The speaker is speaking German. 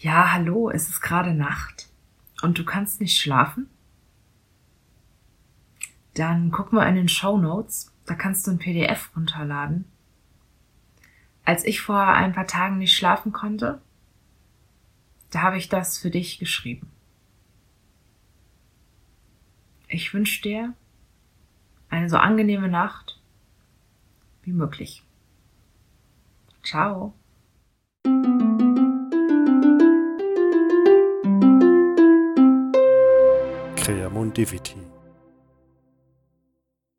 Ja, hallo, es ist gerade Nacht und du kannst nicht schlafen? Dann guck mal in den Show Notes, da kannst du ein PDF runterladen. Als ich vor ein paar Tagen nicht schlafen konnte, da habe ich das für dich geschrieben. Ich wünsche dir eine so angenehme Nacht wie möglich. Ciao. Claire